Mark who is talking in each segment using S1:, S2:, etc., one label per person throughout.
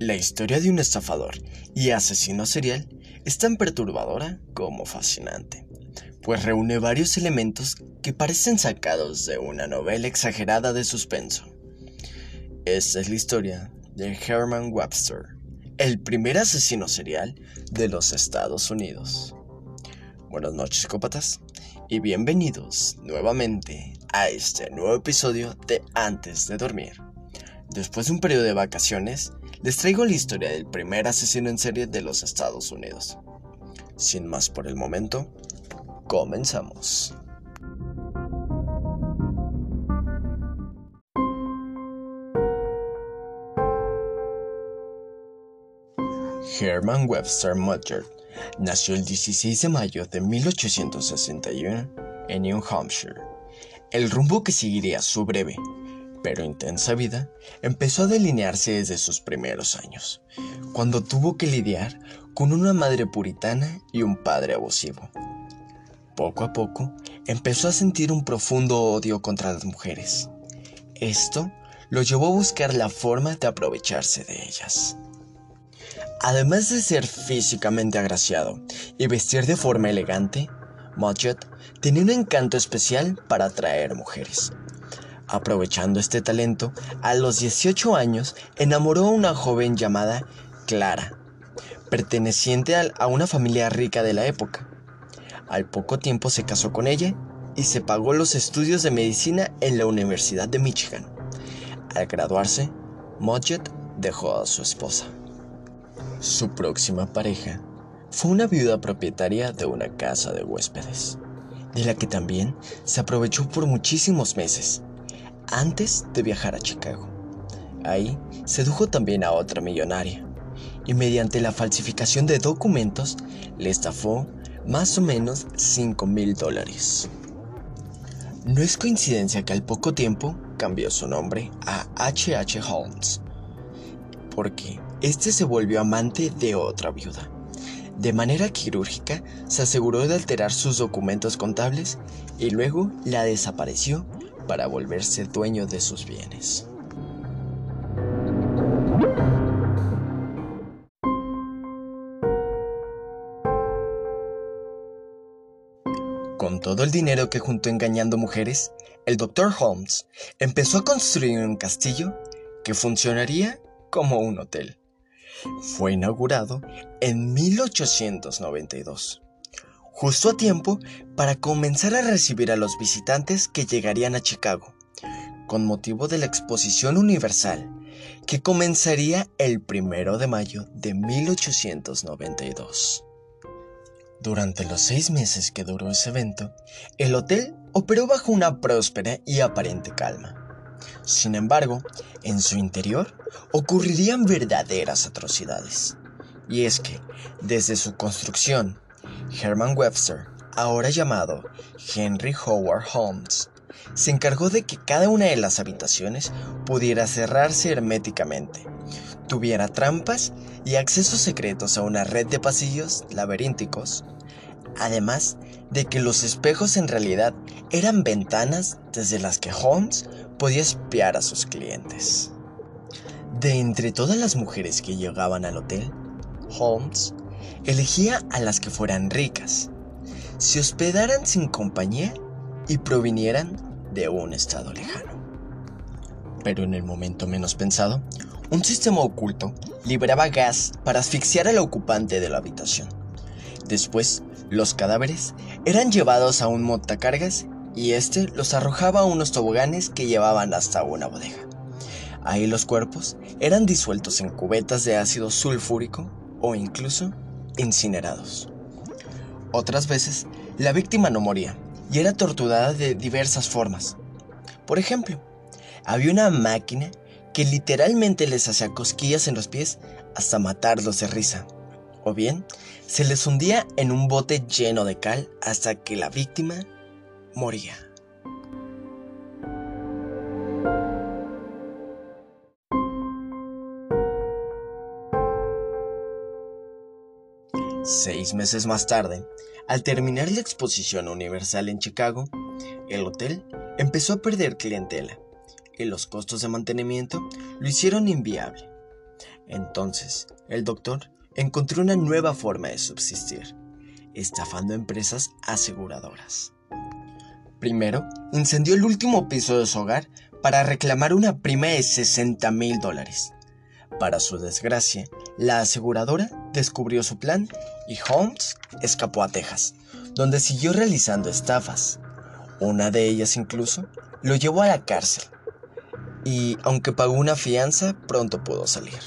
S1: La historia de un estafador y asesino serial es tan perturbadora como fascinante, pues reúne varios elementos que parecen sacados de una novela exagerada de suspenso. Esta es la historia de Herman Webster, el primer asesino serial de los Estados Unidos. Buenas noches, cópatas, y bienvenidos nuevamente a este nuevo episodio de Antes de Dormir. Después de un periodo de vacaciones, les traigo la historia del primer asesino en serie de los Estados Unidos. Sin más por el momento, comenzamos. Herman Webster Mudgett nació el 16 de mayo de 1861 en New Hampshire. El rumbo que seguiría su breve pero intensa vida empezó a delinearse desde sus primeros años, cuando tuvo que lidiar con una madre puritana y un padre abusivo. Poco a poco empezó a sentir un profundo odio contra las mujeres. Esto lo llevó a buscar la forma de aprovecharse de ellas. Además de ser físicamente agraciado y vestir de forma elegante, Mudgett tenía un encanto especial para atraer mujeres. Aprovechando este talento, a los 18 años enamoró a una joven llamada Clara, perteneciente a una familia rica de la época. Al poco tiempo se casó con ella y se pagó los estudios de medicina en la Universidad de Michigan. Al graduarse, Mudgett dejó a su esposa. Su próxima pareja fue una viuda propietaria de una casa de huéspedes, de la que también se aprovechó por muchísimos meses antes de viajar a Chicago. Ahí sedujo también a otra millonaria y mediante la falsificación de documentos le estafó más o menos 5 mil dólares. No es coincidencia que al poco tiempo cambió su nombre a H.H. H. Holmes, porque este se volvió amante de otra viuda. De manera quirúrgica se aseguró de alterar sus documentos contables y luego la desapareció para volverse dueño de sus bienes. Con todo el dinero que juntó engañando mujeres, el Dr. Holmes empezó a construir un castillo que funcionaría como un hotel. Fue inaugurado en 1892 justo a tiempo para comenzar a recibir a los visitantes que llegarían a Chicago, con motivo de la Exposición Universal, que comenzaría el primero de mayo de 1892. Durante los seis meses que duró ese evento, el hotel operó bajo una próspera y aparente calma. Sin embargo, en su interior ocurrirían verdaderas atrocidades. Y es que, desde su construcción Herman Webster, ahora llamado Henry Howard Holmes, se encargó de que cada una de las habitaciones pudiera cerrarse herméticamente, tuviera trampas y accesos secretos a una red de pasillos laberínticos, además de que los espejos en realidad eran ventanas desde las que Holmes podía espiar a sus clientes. De entre todas las mujeres que llegaban al hotel, Holmes elegía a las que fueran ricas, se hospedaran sin compañía y provinieran de un estado lejano. Pero en el momento menos pensado, un sistema oculto liberaba gas para asfixiar al ocupante de la habitación. Después, los cadáveres eran llevados a un montacargas y este los arrojaba a unos toboganes que llevaban hasta una bodega. Ahí los cuerpos eran disueltos en cubetas de ácido sulfúrico o incluso incinerados. Otras veces, la víctima no moría y era torturada de diversas formas. Por ejemplo, había una máquina que literalmente les hacía cosquillas en los pies hasta matarlos de risa. O bien, se les hundía en un bote lleno de cal hasta que la víctima moría. Seis meses más tarde, al terminar la exposición universal en Chicago, el hotel empezó a perder clientela y los costos de mantenimiento lo hicieron inviable. Entonces, el doctor encontró una nueva forma de subsistir, estafando empresas aseguradoras. Primero, incendió el último piso de su hogar para reclamar una prima de 60 mil dólares. Para su desgracia, la aseguradora descubrió su plan y Holmes escapó a Texas, donde siguió realizando estafas. Una de ellas incluso lo llevó a la cárcel y, aunque pagó una fianza, pronto pudo salir.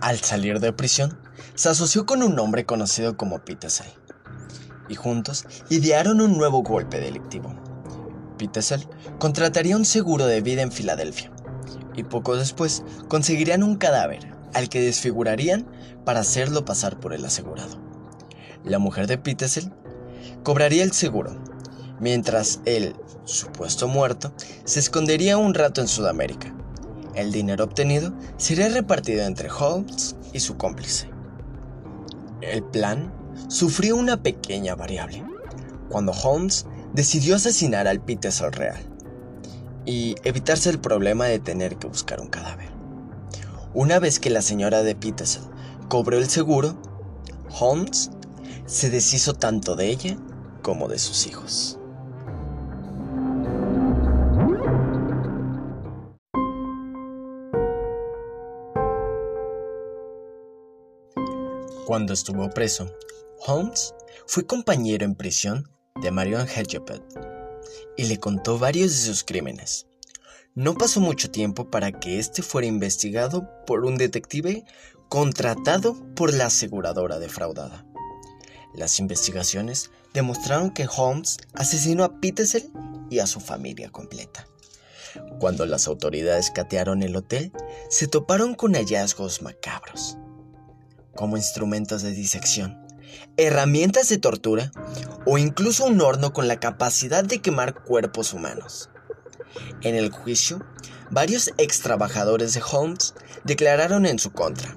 S1: Al salir de prisión, se asoció con un hombre conocido como Peterson y juntos idearon un nuevo golpe delictivo. Peterson contrataría un seguro de vida en Filadelfia y poco después conseguirían un cadáver al que desfigurarían para hacerlo pasar por el asegurado. La mujer de Peterson cobraría el seguro, mientras el supuesto muerto se escondería un rato en Sudamérica. El dinero obtenido sería repartido entre Holmes y su cómplice. El plan sufrió una pequeña variable, cuando Holmes decidió asesinar al Peterson real y evitarse el problema de tener que buscar un cadáver. Una vez que la señora de Peterson cobró el seguro, Holmes se deshizo tanto de ella como de sus hijos. Cuando estuvo preso, Holmes fue compañero en prisión de Marion Hedgepeth y le contó varios de sus crímenes. No pasó mucho tiempo para que éste fuera investigado por un detective contratado por la aseguradora defraudada. Las investigaciones demostraron que Holmes asesinó a Peterson y a su familia completa. Cuando las autoridades catearon el hotel, se toparon con hallazgos macabros, como instrumentos de disección, herramientas de tortura o incluso un horno con la capacidad de quemar cuerpos humanos. En el juicio, varios ex trabajadores de Holmes declararon en su contra.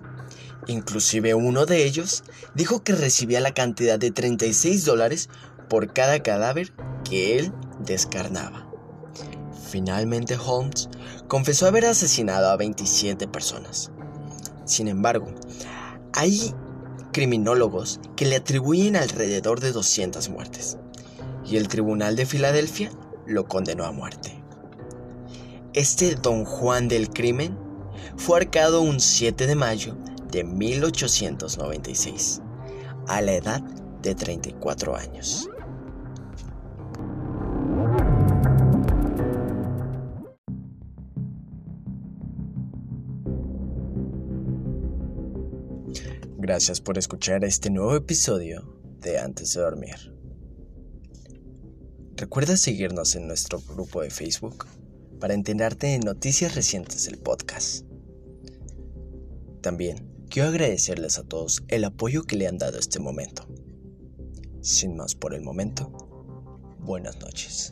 S1: Inclusive uno de ellos dijo que recibía la cantidad de 36 dólares por cada cadáver que él descarnaba. Finalmente Holmes confesó haber asesinado a 27 personas. Sin embargo, hay criminólogos que le atribuyen alrededor de 200 muertes, y el Tribunal de Filadelfia lo condenó a muerte. Este Don Juan del Crimen fue arcado un 7 de mayo de 1896, a la edad de 34 años. Gracias por escuchar este nuevo episodio de Antes de Dormir. Recuerda seguirnos en nuestro grupo de Facebook para enterarte de noticias recientes del podcast. También quiero agradecerles a todos el apoyo que le han dado este momento. Sin más por el momento, buenas noches.